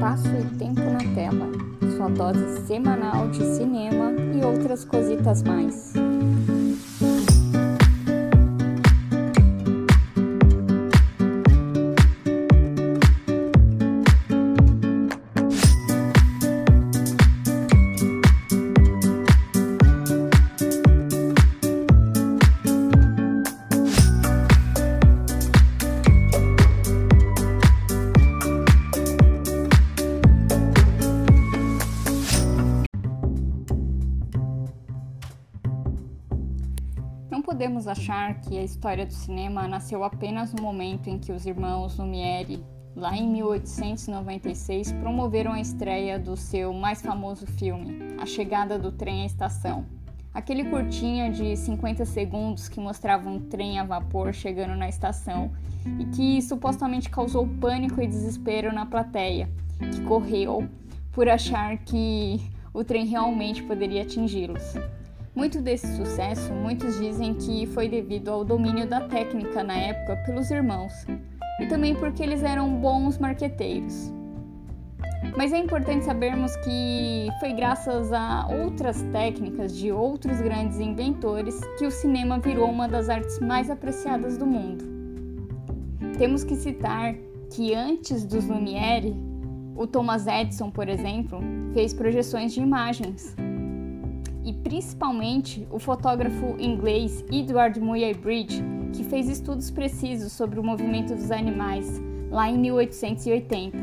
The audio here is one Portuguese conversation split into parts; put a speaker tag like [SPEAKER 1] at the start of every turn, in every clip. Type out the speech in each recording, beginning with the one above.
[SPEAKER 1] Espaço e Tempo na Tela, sua dose semanal de cinema e outras cositas mais. Não podemos achar que a história do cinema nasceu apenas no momento em que os irmãos Lumière, lá em 1896, promoveram a estreia do seu mais famoso filme, A Chegada do Trem à Estação. Aquele curtinha de 50 segundos que mostrava um trem a vapor chegando na estação e que supostamente causou pânico e desespero na plateia, que correu por achar que o trem realmente poderia atingi-los. Muito desse sucesso, muitos dizem que foi devido ao domínio da técnica na época pelos irmãos e também porque eles eram bons marqueteiros. Mas é importante sabermos que foi graças a outras técnicas de outros grandes inventores que o cinema virou uma das artes mais apreciadas do mundo. Temos que citar que antes dos Lumière, o Thomas Edison, por exemplo, fez projeções de imagens e principalmente o fotógrafo inglês Edward Muybridge, que fez estudos precisos sobre o movimento dos animais lá em 1880.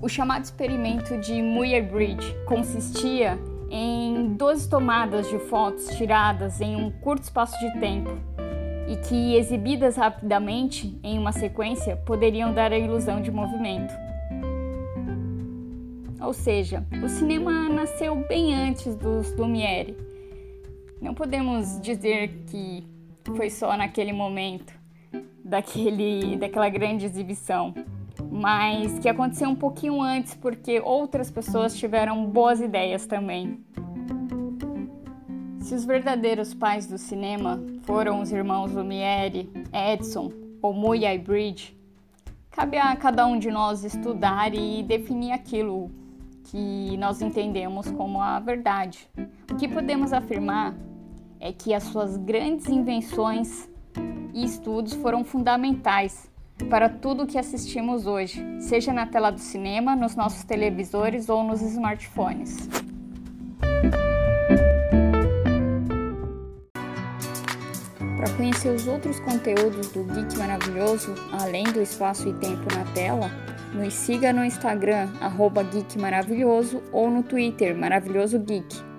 [SPEAKER 1] O chamado experimento de Muybridge consistia em 12 tomadas de fotos tiradas em um curto espaço de tempo e que, exibidas rapidamente em uma sequência, poderiam dar a ilusão de movimento. Ou seja, o cinema nasceu bem antes dos Lumière. Não podemos dizer que foi só naquele momento daquele, daquela grande exibição, mas que aconteceu um pouquinho antes porque outras pessoas tiveram boas ideias também. Se os verdadeiros pais do cinema foram os irmãos Lumière, Edison ou Moyai Bridge, cabe a cada um de nós estudar e definir aquilo que nós entendemos como a verdade. O que podemos afirmar é que as suas grandes invenções e estudos foram fundamentais para tudo que assistimos hoje, seja na tela do cinema, nos nossos televisores ou nos smartphones. Para conhecer os outros conteúdos do Geek Maravilhoso, além do espaço e tempo na tela, nos siga no Instagram, arroba Geek Maravilhoso, ou no Twitter, Maravilhoso Geek.